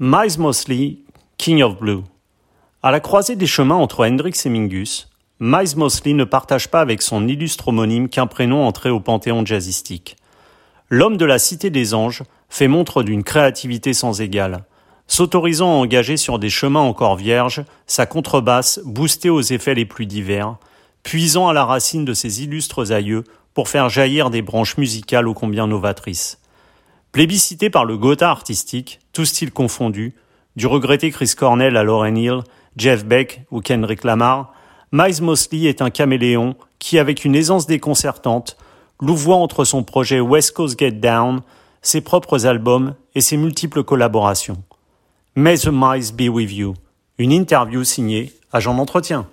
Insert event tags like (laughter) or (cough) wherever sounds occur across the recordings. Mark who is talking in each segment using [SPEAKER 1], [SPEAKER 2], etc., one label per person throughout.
[SPEAKER 1] Miles Mosley, King of Blue. À la croisée des chemins entre Hendrix et Mingus, Miles Mosley ne partage pas avec son illustre homonyme qu'un prénom entré au panthéon jazzistique. L'homme de la Cité des Anges fait montre d'une créativité sans égale, s'autorisant à engager sur des chemins encore vierges sa contrebasse boostée aux effets les plus divers, puisant à la racine de ses illustres aïeux pour faire jaillir des branches musicales ô combien novatrices. Plébiscité par le Gotha artistique, tout style confondu, du regretté Chris Cornell à Lauren Hill, Jeff Beck ou Kendrick Lamar, Miles Mosley est un caméléon qui, avec une aisance déconcertante, louvoie entre son projet West Coast Get Down, ses propres albums et ses multiples collaborations. May the Miles be with you. Une interview signée Agent d'entretien.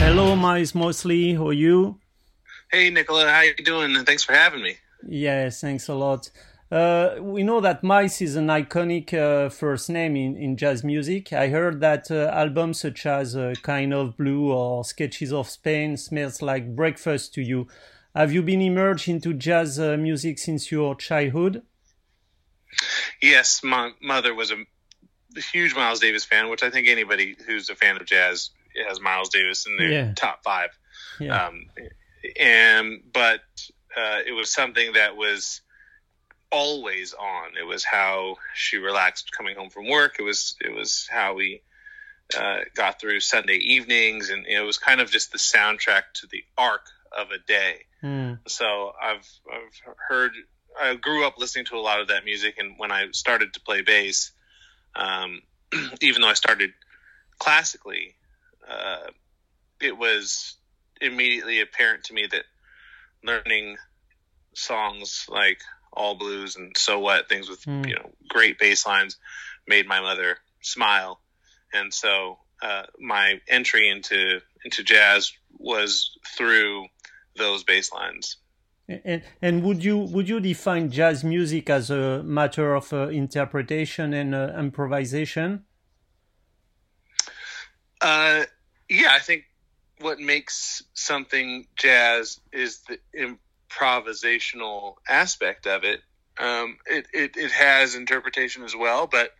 [SPEAKER 1] Hello, Miles Mosley. How are you?
[SPEAKER 2] Hey, Nicola, how are you doing? Thanks for having me.
[SPEAKER 1] Yes, thanks a lot. Uh, we know that Miles is an iconic uh, first name in, in jazz music. I heard that uh, albums such as uh, Kind of Blue or Sketches of Spain smells like breakfast to you. Have you been immersed into jazz uh, music since your childhood?
[SPEAKER 2] Yes, my mother was a, a huge Miles Davis fan, which I think anybody who's a fan of jazz has Miles Davis in their
[SPEAKER 1] Yeah.
[SPEAKER 2] top five.
[SPEAKER 1] Yeah.
[SPEAKER 2] Um, and but uh, it was something that was always on. It was how she relaxed coming home from work. It was it was how we uh, got through Sunday evenings, and it was kind of just the soundtrack to the arc of a day.
[SPEAKER 1] Hmm.
[SPEAKER 2] So I've I've heard I grew up listening to a lot of that music, and when I started to play bass, um, (clears throat) even though I started classically, uh, it was immediately apparent to me that learning songs like All Blues and So What, things with
[SPEAKER 1] Mm.
[SPEAKER 2] you know great bass lines, made my mother smile, and so uh, my entry into into jazz was through those bass lines.
[SPEAKER 1] And, and would you would you define jazz music as a matter of uh, interpretation and uh, improvisation?
[SPEAKER 2] Uh, yeah, I think what makes something jazz is the improvisational aspect of it. Um, it, it. It has interpretation as well, but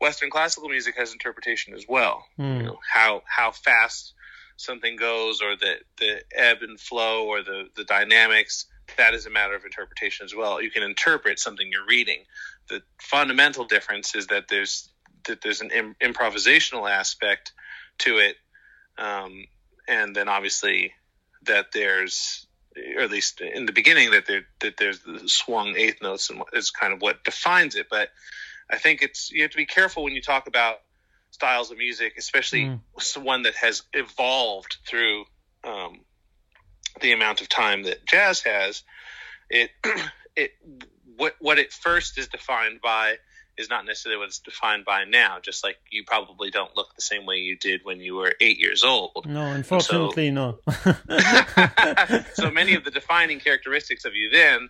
[SPEAKER 2] Western classical music has interpretation as well.
[SPEAKER 1] Hmm.
[SPEAKER 2] You know, how how fast something goes, or the the ebb and flow, or the the dynamics. That is a matter of interpretation as well. You can interpret something you're reading. The fundamental difference is that there's that there's an Im- improvisational aspect to it, um, and then obviously that there's, or at least in the beginning, that there that there's the swung eighth notes and is kind of what defines it. But I think it's you have to be careful when you talk about styles of music, especially
[SPEAKER 1] Mm.
[SPEAKER 2] one that has evolved through um, the amount of time that jazz has. It (clears throat) it what what it first is defined by is not necessarily what it's defined by now. Just like you probably don't look the same way you did when you were eight years old.
[SPEAKER 1] No, unfortunately, no. (laughs)
[SPEAKER 2] so many of the defining characteristics of you then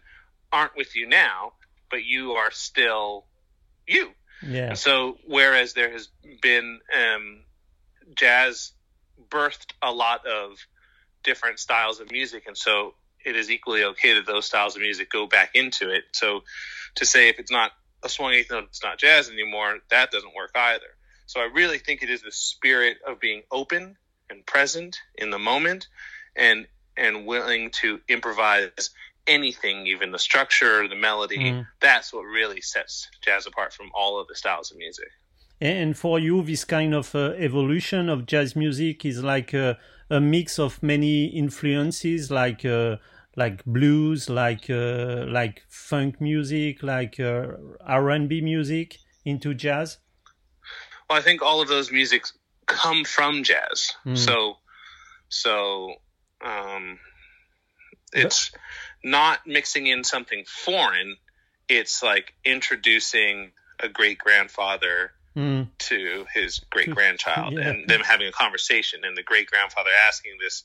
[SPEAKER 2] aren't with you now, but you are still you.
[SPEAKER 1] yeah.
[SPEAKER 2] And so, whereas there has been um, jazz birthed a lot of different styles of music, and so it is equally okay that those styles of music go back into it. So, to say if it's not a swung eighth note, it's not jazz anymore, that doesn't work either. So, I really think it is the spirit of being open and present in the moment, and and willing to improvise anything, even the structure, the melody.
[SPEAKER 1] Mm.
[SPEAKER 2] That's what really sets jazz apart from all of the styles of music.
[SPEAKER 1] And for you, this kind of uh, evolution of jazz music is like a, a mix of many influences, like uh, like blues, like uh, like funk music, like uh, R and B music into jazz.
[SPEAKER 2] Well, I think all of those musics come from jazz.
[SPEAKER 1] Mm.
[SPEAKER 2] So, so um, it's not mixing in something foreign. It's like introducing a great grandfather
[SPEAKER 1] Mm.
[SPEAKER 2] to his great grandchild
[SPEAKER 1] Yeah.
[SPEAKER 2] and them having a conversation and the great grandfather asking this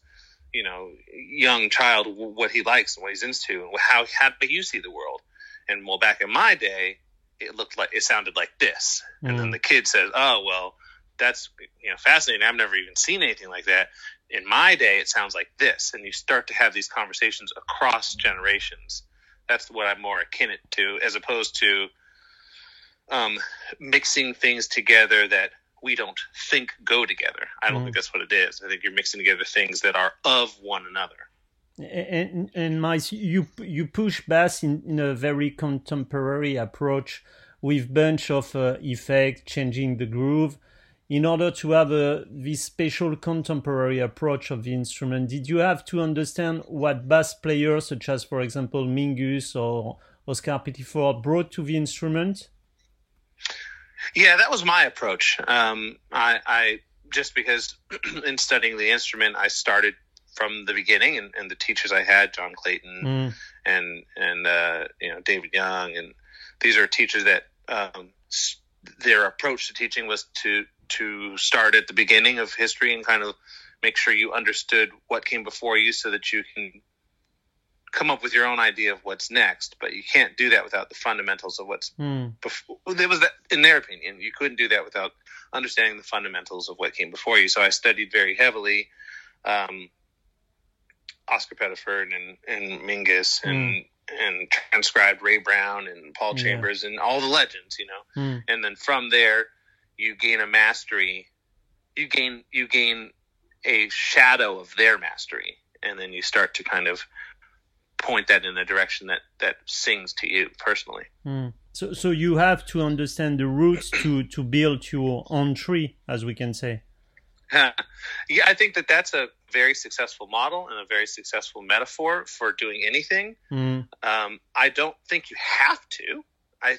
[SPEAKER 2] you know young child what he likes and what he's into and how how do you see the world? And well back in my day it looked like it sounded like this. And then
[SPEAKER 1] Mm.
[SPEAKER 2] the kid says oh well that's you know fascinating. I've never even seen anything like that. In my day it sounds like this. And you start to have these conversations across generations. That's what I'm more akin it to, as opposed to um, mixing things together that we don't think go together. I don't mm. think that's what it is. I think you're mixing together things that are of one another.
[SPEAKER 1] And, and Miles, you you push bass in, in a very contemporary approach with bunch of uh, effects, changing the groove, in order to have a this special contemporary approach of the instrument. Did you have to understand what bass players, such as for example Mingus or Oscar Pettiford, brought to the instrument?
[SPEAKER 2] Yeah, that was my approach. Um, I, I just because (clears throat) in studying the instrument, I started from the beginning, and, and the teachers I had, John Clayton mm. and and uh, you know David Young, and these are teachers that um, their approach to teaching was to to start at the beginning of history and kind of make sure you understood what came before you, so that you can come up with your own idea of what's next, but you can't do that without the fundamentals of what's mm. before. There was that, in their opinion, you couldn't do that without understanding the fundamentals of what came before you. So I studied very heavily um, Oscar Pettiford and, and Mingus mm. and and transcribed Ray Brown and Paul Chambers and all the legends, you know. Mm. And then from there, you gain a mastery. You gain you gain a shadow of their mastery, and then you start to kind of point that in a direction that that sings to you personally.
[SPEAKER 1] Mm. So so you have to understand the roots to to build your own tree, as we can say. (laughs)
[SPEAKER 2] yeah, I think that that's a very successful model and a very successful metaphor for doing anything. Mm. Um, I don't think you have to. I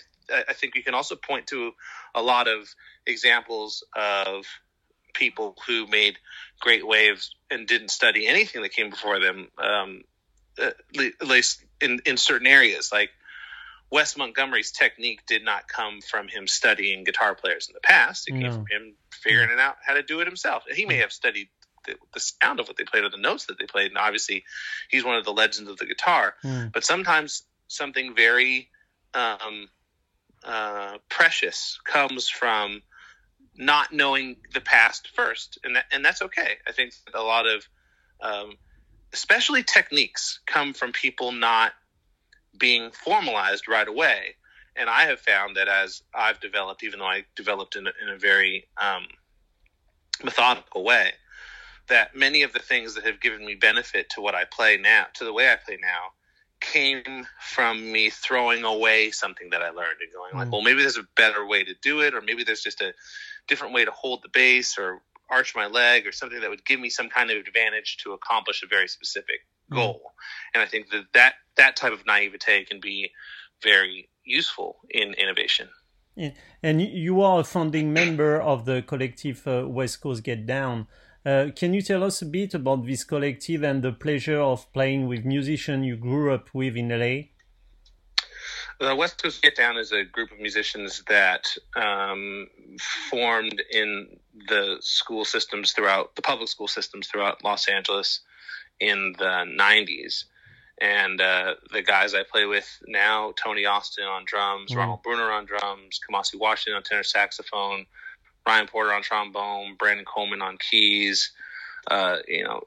[SPEAKER 2] I think you can also point to a lot of examples of people who made great waves and didn't study anything that came before them. Um, at least in, in certain areas. Like Wes Montgomery's technique did not come from him studying guitar players in the past. It no. came from him figuring it out how to do it himself. He may have studied the, the, sound of what they played or the notes that they played, and obviously he's one of the legends of the guitar. Mm. But sometimes something very um, uh, precious comes from not knowing the past first, and that, and that's okay. I think a lot of um, especially techniques come from people not being formalized right away. And I have found that as I've developed, even though I developed in a, in a very um, methodical way, that many of the things that have given me benefit to what I play now, to the way I play now, came from me throwing away something that I learned and going like, mm. well, maybe there's a better way to do it, or maybe there's just a different way to hold the bass, or arch my leg or something that would give me some kind of advantage to accomplish a very specific hmm. goal. Mm. And I think that, that that type of naivete can be very useful in innovation.
[SPEAKER 1] Yeah. And you are a founding member of the collective uh, West Coast Get Down. Uh, can you tell us a bit about this collective and the pleasure of playing with musicians you grew up with in LA?
[SPEAKER 2] The West Coast Get Down is a group of musicians that um, formed in the school systems throughout the public school systems throughout Los Angeles in the 90s. And uh, the guys I play with now, Tony Austin on drums, mm Ronald Bruner on drums, Kamasi Washington on tenor saxophone, Ryan Porter on trombone, Brandon Coleman on keys, uh, you know,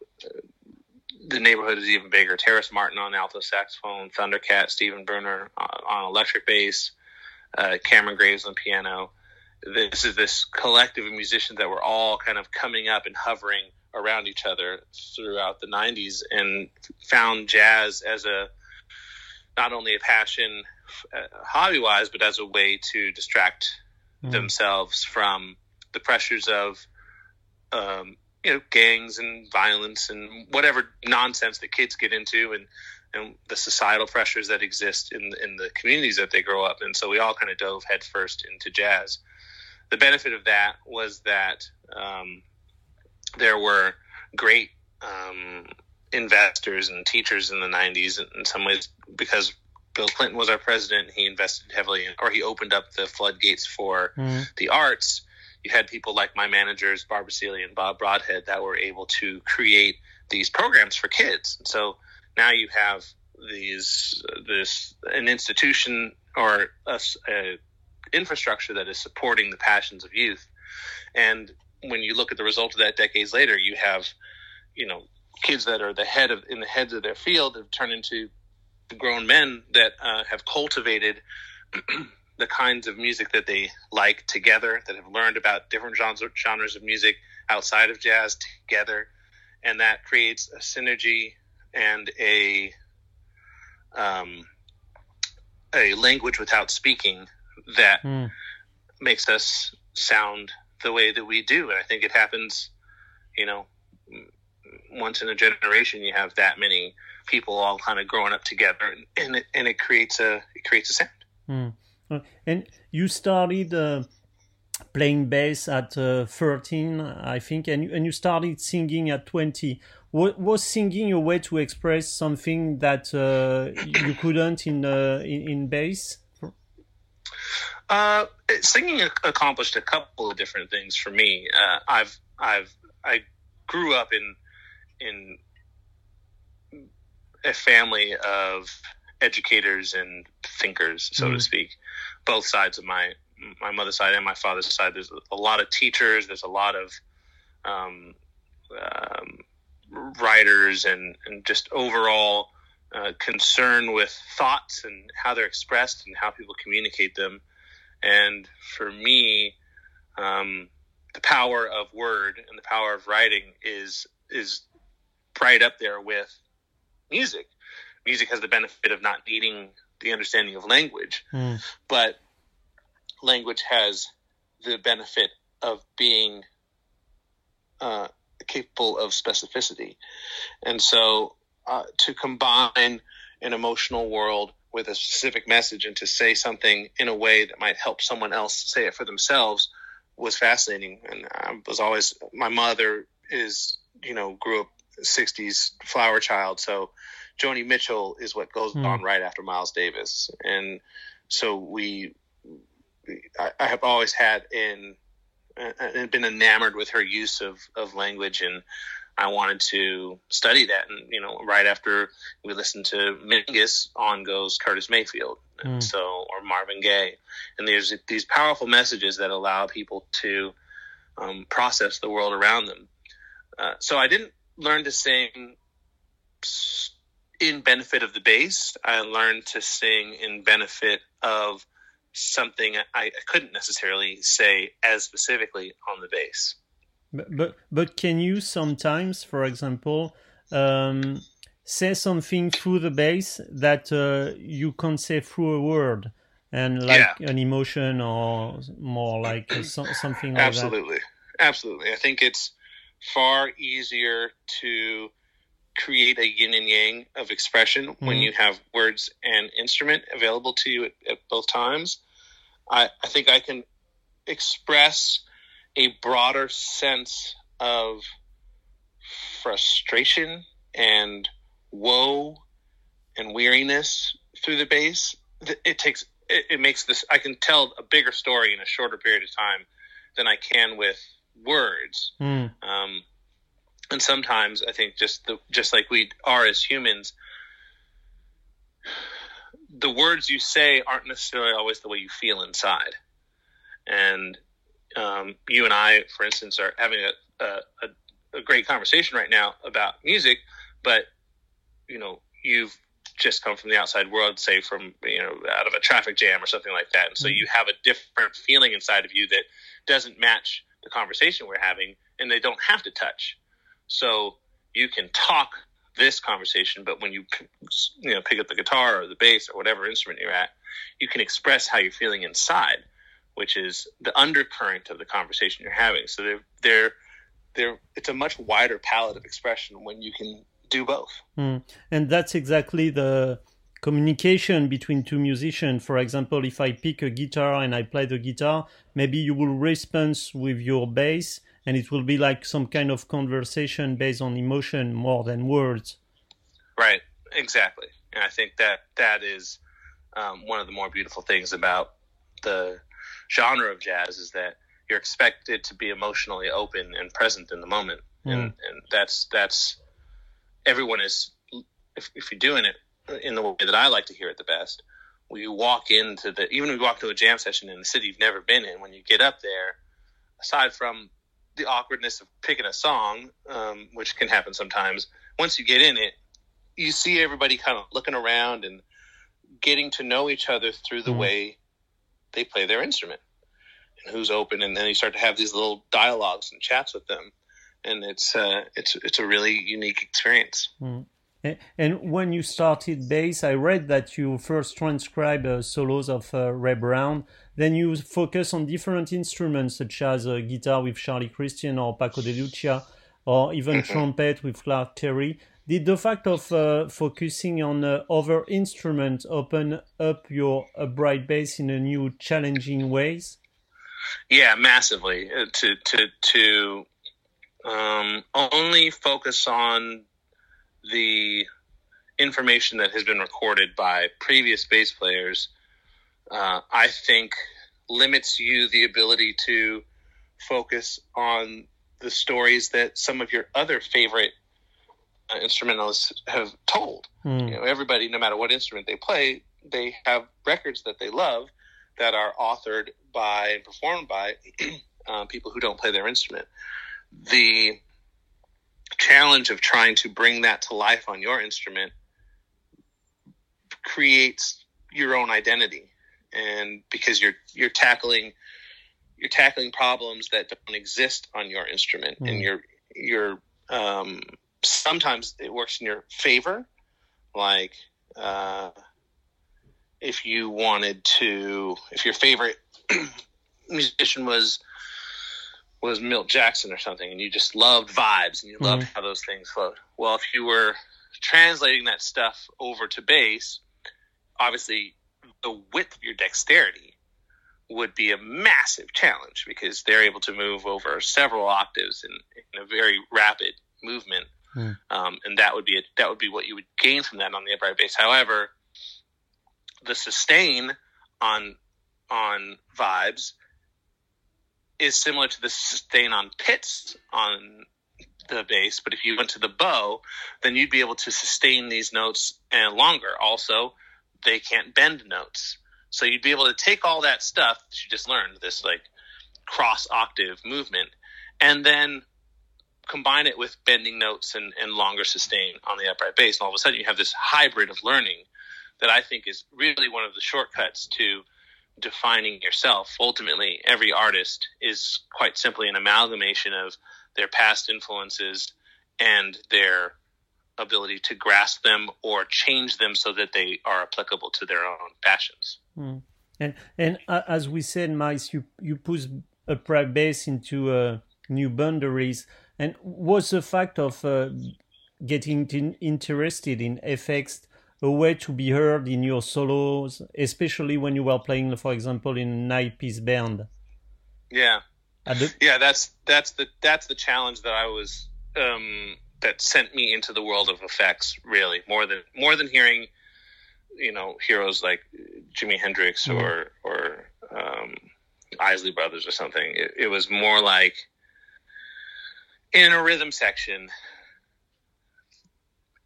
[SPEAKER 2] the neighborhood is even bigger. Terrace Martin on alto saxophone, Thundercat, Stephen Bruner on, on electric bass, uh, Cameron Graves on piano. This is this collective of musicians that were all kind of coming up and hovering around each other throughout the 90s and found jazz as a not only a passion uh, hobby wise, but as a way to distract mm. themselves from the pressures of um, you know gangs and violence and whatever nonsense that kids get into and and the societal pressures that exist in in the communities that they grow up in. So we all kind of dove headfirst into jazz. The benefit of that was that um, there were great um, investors and teachers in the 90s in some ways because Bill Clinton was our president. He invested heavily in, or he opened up the floodgates for mm. the arts you had people like my managers, Barbara Seely and Bob Broadhead, that were able to create these programs for kids. And so now you have these this an institution or a, a infrastructure that is supporting the passions of youth. And when you look at the result of that decades later, you have, you know, kids that are the head of in the heads of their field have turned into grown men that uh, have cultivated the kinds of music that they like together, that have learned about different genres, genres of music outside of jazz together, and that creates a synergy and a um, a language without speaking that mm. makes us sound the way that we do. And I think it happens, you know, once in a generation. You have that many people all kind of growing up together, and, and it and it creates a it creates a sound.
[SPEAKER 1] Mm. And you started. Uh playing bass at uh, 13 i think and you, and you started singing at 20 was, was singing a way to express something that uh, you couldn't in, uh, in, in bass
[SPEAKER 2] uh, singing accomplished a couple of different things for me. Uh, I've I've I grew up in in a family of educators and thinkers, so mm. to speak, both sides of my my mother's side and my father's side. There's a lot of teachers. There's a lot of um, um, writers and and just overall uh, concern with thoughts and how they're expressed and how people communicate them. And for me, um, the power of word and the power of writing is is right up there with music. Music has the benefit of not needing the understanding of language, mm. but language has the benefit of being uh, capable of specificity. And so uh, to combine an emotional world with a specific message and to say something in a way that might help someone else say it for themselves was fascinating. And I was always, my mother is, you know, grew up 60s flower child. So Joni Mitchell is what goes mm. on right after Miles Davis. And so we, I, I have always had in, uh, been enamored with her use of, of language and I wanted to study that. And, you know, right after we listened to Mingus, on goes Curtis Mayfield. Mm. so, or Marvin Gaye. And there's these powerful messages that allow people to um, process the world around them. Uh, so I didn't learn to sing in benefit of the bass. I learned to sing in benefit of something I couldn't necessarily say as specifically on the bass.
[SPEAKER 1] But but, but can you sometimes, for example, um, say something through the bass that uh, you can't say through a word, and like yeah. an emotion or more like so, something like
[SPEAKER 2] absolutely.
[SPEAKER 1] that?
[SPEAKER 2] Absolutely, absolutely. I think it's far easier to create a yin and yang of expression mm-hmm. when you have words and instrument available to you at, at both times. I, I think I can express a broader sense of frustration and woe and weariness through the bass. It takes it, it, makes this I can tell a bigger story in a shorter period of time than I can with words. Mm. Um, and sometimes I think just the just like we are as humans, the words you say aren't necessarily always the way you feel inside. And um, you and I, for instance, are having a, a, a great conversation right now about music, but you know, you've just come from the outside world, say from you know out of a traffic jam or something like that, and so mm-hmm. you have a different feeling inside of you that doesn't match the conversation we're having, and they don't have to touch. So you can talk this conversation, but when you you know pick up the guitar or the bass or whatever instrument you're at, you can express how you're feeling inside which is the undercurrent of the conversation you're having. So they're they're they're it's a much wider palette of expression when you can do both.
[SPEAKER 1] Mm. And that's exactly the communication between two musicians. For example, if I pick a guitar and I play the guitar, maybe you will respond with your bass and it will be like some kind of conversation based on emotion more than words.
[SPEAKER 2] Right, exactly. And I think that that is um, one of the more beautiful things about the genre of jazz is that you're expected to be emotionally open and present in the moment, mm. and and that's that's everyone is if if you're doing it in the way that I like to hear it the best. When you walk into the even when you walk to a jam session in the city you've never been in, when you get up there, aside from the awkwardness of picking a song, um, which can happen sometimes, once you get in it, you see everybody kind of looking around and getting to know each other through the mm-hmm. way they play their instrument. And who's open and then you start to have these little dialogues and chats with them. And it's uh, it's it's a really unique experience.
[SPEAKER 1] Mm. and when you started bass i read that you first transcribed uh, solos of uh, ray brown then you focus on different instruments such as uh, guitar with charlie christian or paco de lucia or even (coughs) trumpet with clark terry. Did the fact of uh, focusing on uh, other instruments open up your upright bass in a new challenging ways.
[SPEAKER 2] Yeah massively. Uh, to to to um, only focus on the information that has been recorded by previous bass players uh, i think limits you the ability to focus on the stories that some of your other favorite uh, instrumentalists have told. Mm. You know, everybody, no matter what instrument they play, they have records that they love that are authored by and performed by (clears throat) uh, people who don't play their instrument. The challenge of trying to bring that to life on your instrument creates your own identity and because you're you're tackling you're tackling problems that don't exist on your instrument mm. and you're you're um, sometimes it works in your favor. Like uh, if you wanted to, if your favorite (clears throat) musician was was Milt Jackson or something, and you just loved vibes and you loved mm-hmm. how those things flowed. Well, if you were translating that stuff over to bass, obviously the width of your dexterity would be a massive challenge because they're able to move over several octaves in, in a very rapid movement Mm. Um, and that would be a, that would be what you would gain from that on the upright bass. However, the sustain on on vibes is similar to the sustain on pizz on the bass, but if you went to the bow, then you'd be able to sustain these notes and longer. Also, they can't bend notes. So you'd be able to take all that stuff that you just learned, this like cross octave movement, and then combine it with bending notes and, and longer sustain on the upright bass, and all of a sudden you have this hybrid of learning that I think is really one of the shortcuts to defining yourself. Ultimately, every artist is quite simply an amalgamation of their past influences and their ability to grasp them or change them so that they are applicable to their own passions.
[SPEAKER 1] Mm. And and uh, as we said, Miles, you you push upright bass into uh, new boundaries. And was the fact of uh, getting interested in effects a way to be heard in your solos, especially when you were playing, for example, in a nine-piece band?
[SPEAKER 2] Yeah, yeah. That's that's the that's the challenge that I was um, that sent me into the world of effects. Really, more than more than hearing, you know, heroes like Jimi Hendrix mm-hmm. or or um, Isley Brothers or something. It, it was more like in a rhythm section,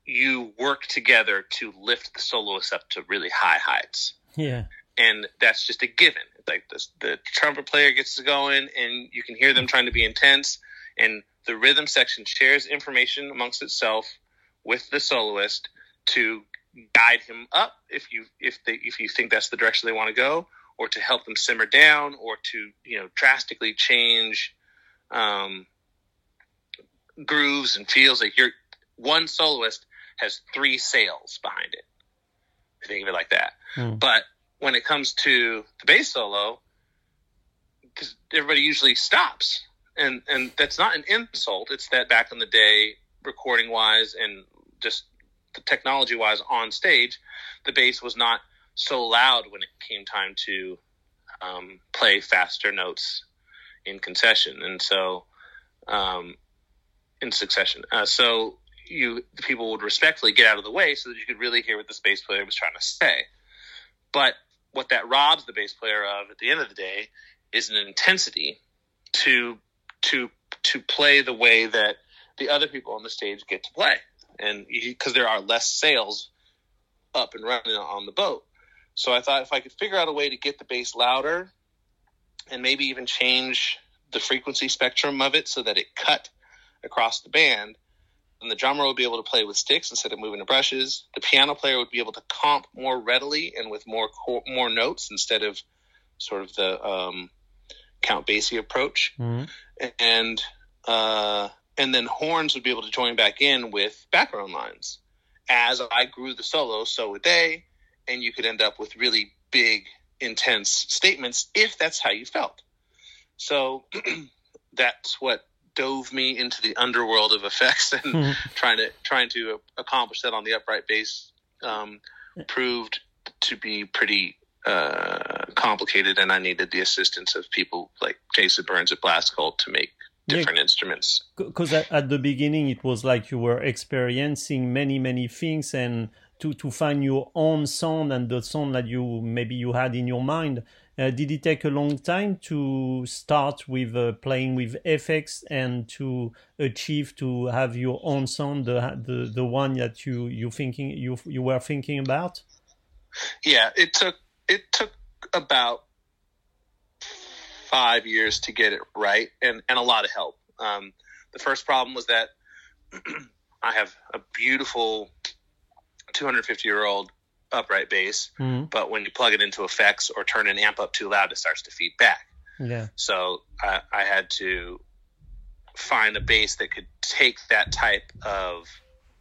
[SPEAKER 2] you work together to lift the soloist up to really high heights.
[SPEAKER 1] Yeah.
[SPEAKER 2] And that's just a given. Like the, the trumpet player gets going, and you can hear them trying to be intense, and the rhythm section shares information amongst itself with the soloist to guide him up if you if they if you think that's the direction they want to go, or to help them simmer down, or to you know drastically change um, grooves and feels like you're one soloist has three sails behind it. think of it like that. Mm. But when it comes to the bass solo, because everybody usually stops, and and that's not an insult. It's that back in the day, recording wise and just the technology wise on stage, the bass was not so loud when it came time to um, play faster notes in concession, and so um, in succession. Uh, so you the people would respectfully get out of the way so that you could really hear what the bass player was trying to say. But what that robs the bass player of at the end of the day is an intensity to to to play the way that the other people on the stage get to play, and because there are less sails up and running on the boat. So I thought if I could figure out a way to get the bass louder and maybe even change the frequency spectrum of it so that it cut across the band, and the drummer would be able to play with sticks instead of moving the brushes. The piano player would be able to comp more readily and with more more notes instead of sort of the um, Count Basie approach. Mm-hmm. And uh, and then horns would be able to join back in with background lines. As I grew the solo, so would they, and you could end up with really big, intense statements if that's how you felt. So (clears throat) that's what dove me into the underworld of effects and mm-hmm. (laughs) trying to trying to accomplish that on the upright bass um, proved to be pretty uh, complicated, and I needed the assistance of people like Jason Burns at Blast Cult to make different yeah, instruments.
[SPEAKER 1] Because at, the beginning, it was like you were experiencing many, many things, and to to find your own sound and the sound that you maybe you had in your mind. Uh, did it take a long time to start with uh, playing with effects and to achieve to have your own sound, the the, the one that you you thinking you you were thinking about?
[SPEAKER 2] Yeah, it took it took about five years to get it right, and and a lot of help. Um, the first problem was that (clears throat) I have a beautiful 250 year old upright bass, mm-hmm. but when you plug it into effects or turn an amp up too loud, it starts to feed back.
[SPEAKER 1] Yeah.
[SPEAKER 2] So I, I had to find a bass that could take that type of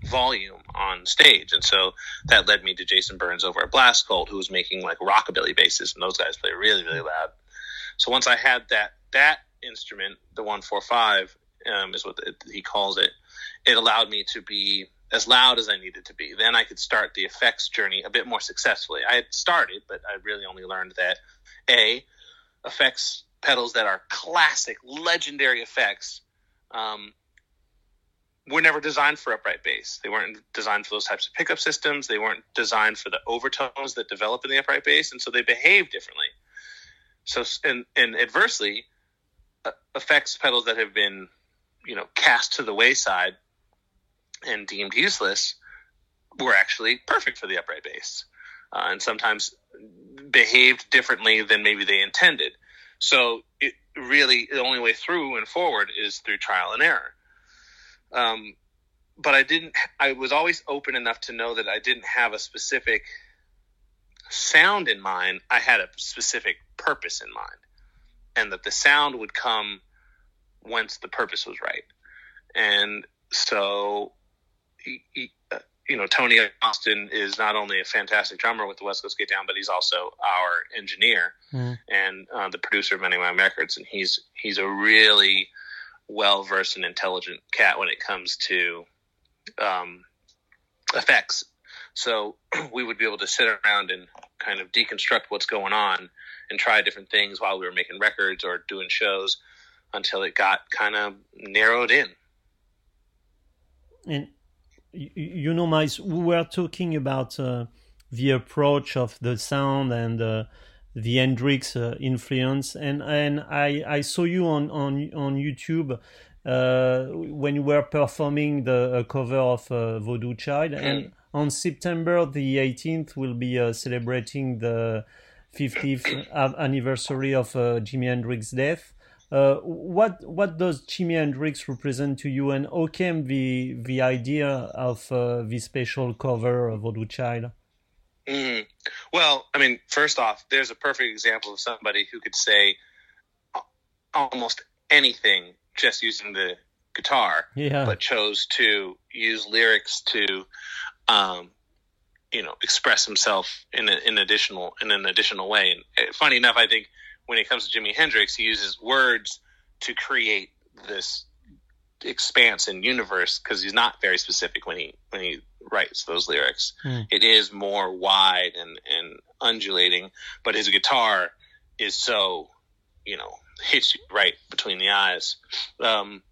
[SPEAKER 2] volume on stage, and so that led me to Jason Burns over at Blast Cult, who was making like rockabilly basses, and those guys play really really loud. So once I had that that instrument, the one four five um, is what the, he calls it, it allowed me to be as loud as I needed to be. Then I could start the effects journey a bit more successfully. I had started, but I really only learned that a effects pedals that are classic, legendary effects um, were never designed for upright bass. They weren't designed for those types of pickup systems. They weren't designed for the overtones that develop in the upright bass, and so they behave differently. So, and, and adversely, uh, effects pedals that have been, you know, cast to the wayside and deemed useless were actually perfect for the upright bass, uh, and sometimes behaved differently than maybe they intended. So, it really the only way through and forward is through trial and error. Um, but I didn't. I was always open enough to know that I didn't have a specific sound in mind. I had a specific purpose in mind, and that the sound would come once the purpose was right. And so, uh, you know, Tony Austin is not only a fantastic drummer with the West Coast Get Down, but he's also our engineer mm. and uh, the producer of Many of my Records, and he's he's a really well versed and intelligent cat when it comes to um, effects. So (clears throat) we would be able to sit around and kind of deconstruct what's going on and try different things while we were making records or doing shows until it got kind of narrowed in.
[SPEAKER 1] And you know, Miles, we were talking about uh, the approach of the sound and uh, the Hendrix uh, influence, and and I I saw you on on on YouTube. Uh, when you were performing the cover of uh, Voodoo Child, and on September the 18th, we'll be uh, celebrating the 50th anniversary of uh, Jimi Hendrix's death. Uh, what what does Jimi Hendrix represent to you, and how came the the idea of uh, the special cover of Voodoo Child?
[SPEAKER 2] Mm. Well, I mean, first off, there's a perfect example of somebody who could say almost anything just using the guitar,
[SPEAKER 1] yeah.
[SPEAKER 2] but chose to use lyrics to um, you know, express himself in, a, in additional in an additional way. And uh, funny enough, I think when it comes to Jimi Hendrix, he uses words to create this expanse and universe because he's not very specific when he when he writes those lyrics. Mm. It is more wide and and undulating, but his guitar is so you know hits you right between the eyes. Um,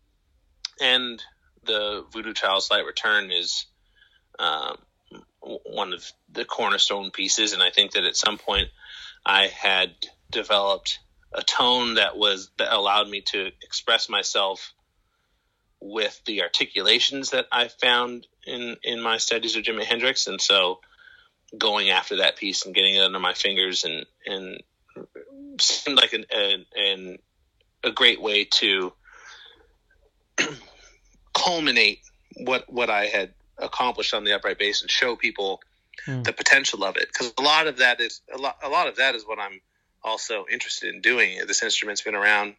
[SPEAKER 2] and the Voodoo Child Slight Return is um, one of the cornerstone pieces. And I think that at some point I had developed a tone that was that allowed me to express myself with the articulations that I found in in my studies of Jimi Hendrix, and so going after that piece and getting it under my fingers and and seemed like an, an, an a great way to (clears throat) culminate what what I had accomplished on the upright bass and show people mm. the potential of it because a lot of that is a lot a lot of that is what I'm also interested in doing. This instrument's been around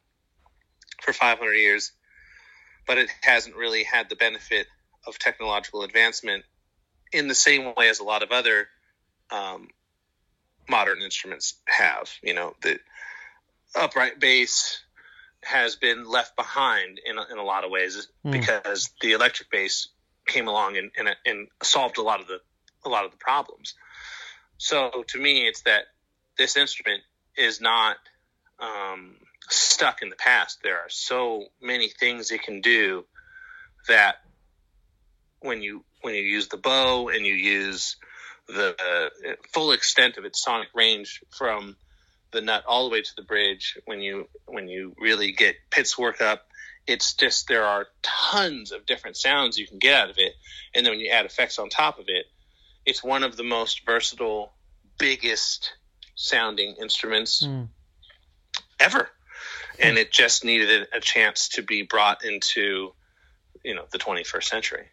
[SPEAKER 2] for 500 years, but it hasn't really had the benefit of technological advancement in the same way as a lot of other um, modern instruments have. You know, the upright bass has been left behind in a, in a lot of ways mm. because the electric bass came along and, and, and solved a lot of the a lot of the problems. So to me, it's that this instrument is not um, stuck in the past. There are so many things it can do that when you when you use the bow and you use the uh, full extent of its sonic range from the nut all the way to the bridge when you when you really get pits work up it's just there are tons of different sounds you can get out of it and then when you add effects on top of it it's one of the most versatile biggest sounding instruments mm. ever and it just needed a chance to be brought into you know the 21st century.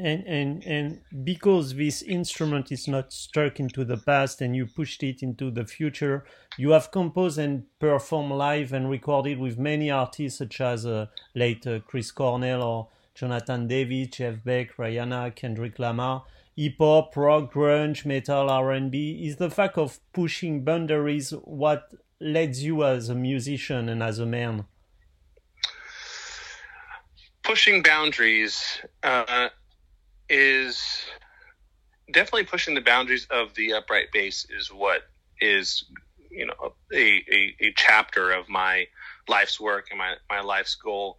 [SPEAKER 1] And and and because this instrument is not stuck into the past and you pushed it into the future you have composed and performed live and recorded with many artists such as uh, late uh, chris cornell or jonathan davis jeff beck rihanna kendrick lamar. Hip-hop rock grunge metal r&b is the fact of pushing boundaries what leads you as a musician and as a man
[SPEAKER 2] pushing boundaries uh, is definitely pushing the boundaries of the upright bass is what is you know a, a, a chapter of my life's work and my, my life's goal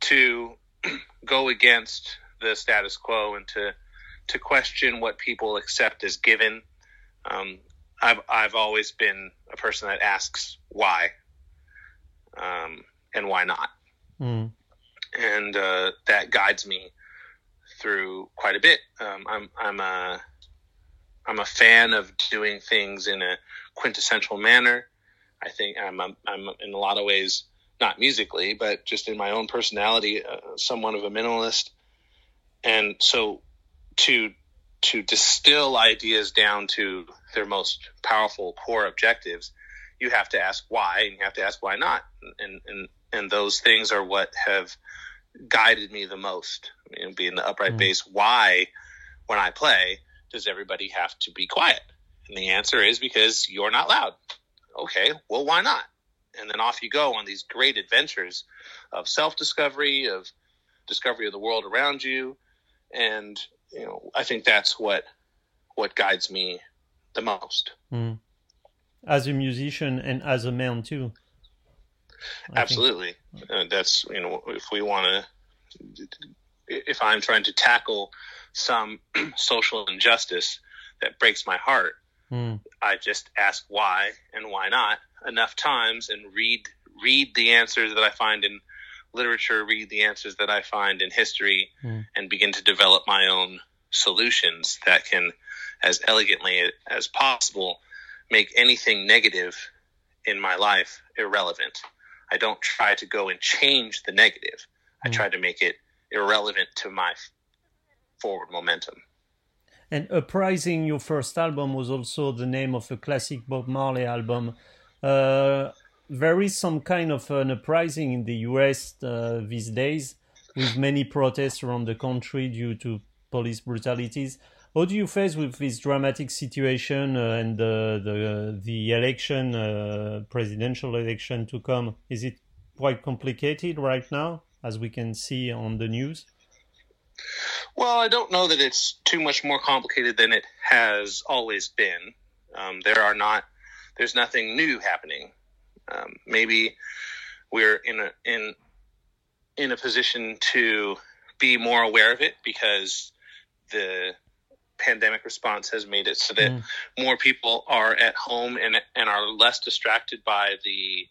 [SPEAKER 2] to (clears throat) go against the status quo and to to question what people accept as given. Um, I've I've always been a person that asks why, um, and why not, mm. and uh, that guides me through quite a bit. Um, I'm I'm a I'm a fan of doing things in a quintessential manner. I think I'm a, I'm in a lot of ways not musically, but just in my own personality, uh, somewhat of a minimalist. And so to to distill ideas down to their most powerful core objectives, you have to ask why, and you have to ask why not, and and and those things are what have guided me the most. You know, being the upright mm. bass, why when I play does everybody have to be quiet? And the answer is because you're not loud. Okay, well, why not? And then off you go on these great adventures of self discovery, of discovery of the world around you. And, you know, I think that's what what guides me the most.
[SPEAKER 1] Mm. As a musician and as a man too.
[SPEAKER 2] I Absolutely. Uh, that's, you know, if we want to, if I'm trying to tackle some (clears throat) social injustice that breaks my heart, mm. I just ask why and why not enough times and read read the answers that I find in literature, read the answers that I find in history, mm. and begin to develop my own solutions that can, as elegantly as possible, make anything negative in my life irrelevant. I don't try to go and change the negative. Mm. I try to make it irrelevant to my forward momentum.
[SPEAKER 1] And Uprising, your first album, was also the name of a classic Bob Marley album. Uh, there is some kind of an uprising in the US uh, these days, with many protests around the country due to police brutalities. How do you face with this dramatic situation uh, and the the, the election, uh, presidential election to come? Is it quite complicated right now, as we can see on the news?
[SPEAKER 2] Well, I don't know that it's too much more complicated than it has always been. Um, there are not, there's nothing new happening. Um, maybe we're in a in in a position to be more aware of it because the pandemic response has made it so that mm. more people are at home and and are less distracted by the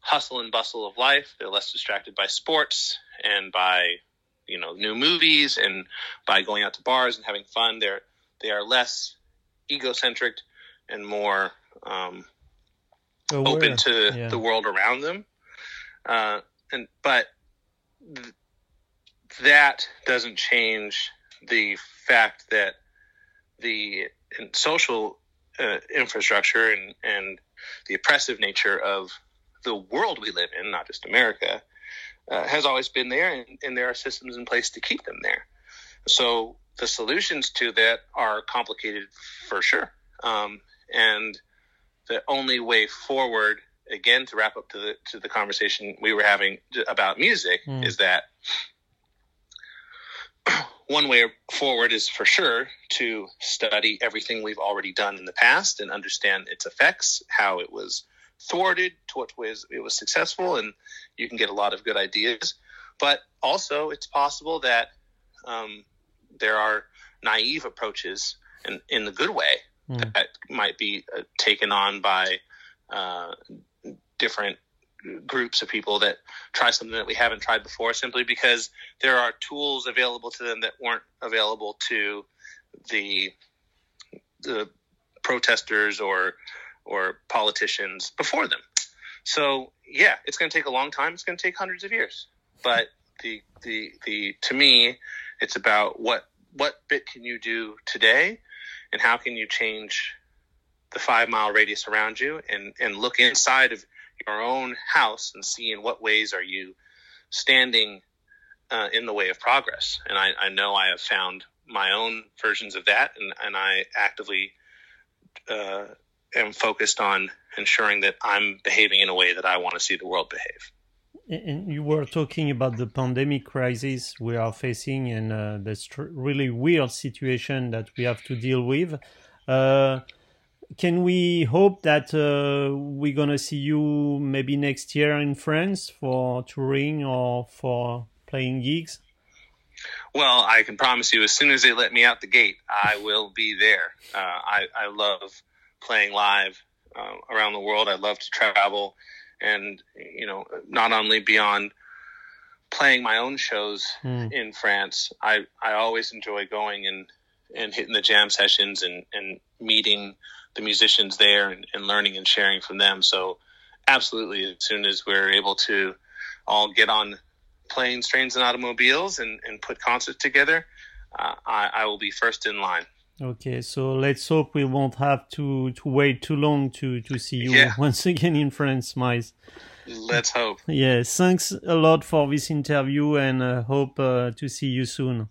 [SPEAKER 2] hustle and bustle of life. They're less distracted by sports and by you know new movies and by going out to bars and having fun. They're they are less egocentric and more um, open to yeah. the world around them. Uh, and but th- that doesn't change the fact that the social uh, infrastructure and, and the oppressive nature of the world we live in, not just America, uh, has always been there, and, and, there are systems in place to keep them there. So the solutions to that are complicated for sure. Um, and the only way forward, again, to wrap up to the to the conversation we were having about music, mm. is that one way forward is for sure to study everything we've already done in the past and understand its effects, how it was thwarted, to what ways it was successful, and you can get a lot of good ideas. But also, it's possible that um, there are naive approaches in, in the good way mm. that might be uh, taken on by uh, different groups of people that try something that we haven't tried before simply because there are tools available to them that weren't available to the the protesters or or politicians before them. So yeah, it's going to take a long time. It's going to take hundreds of years. But the the the to me, it's about what what bit can you do today, and how can you change the five mile radius around you, and and look inside of your own house and see in what ways are you standing uh, in the way of progress. And I, I, know I have found my own versions of that, and, and I actively uh, am focused on ensuring that I'm behaving in a way that I want to see the world behave.
[SPEAKER 1] And you were talking about the pandemic crisis we are facing and uh, this really weird situation that we have to deal with. Uh, can we hope that uh, we're gonna see you maybe next year in France for touring or for playing gigs?
[SPEAKER 2] Well, I can promise you, as soon as they let me out the gate, I will be there. Uh, I, I love playing live uh, around the world. I love to travel, and you know, not only beyond playing my own shows mm. in France, I I always enjoy going and and hitting the jam sessions and and meeting the musicians there and, and learning and sharing from them. So, absolutely, as soon as we're able to all get on planes, trains, and automobiles and, and put concerts together, uh, I, I will be first in line.
[SPEAKER 1] Okay, so let's hope we won't have to, to wait too long to, to see you yeah. (laughs) once again in France, Miles.
[SPEAKER 2] Let's hope.
[SPEAKER 1] Yeah, thanks a lot for this interview and uh, hope uh, to see you soon.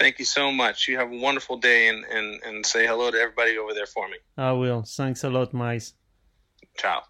[SPEAKER 2] Thank you so much. You have a wonderful day and, and, and say hello to everybody over there for me.
[SPEAKER 1] I will. Thanks a lot, Miles.
[SPEAKER 2] Ciao.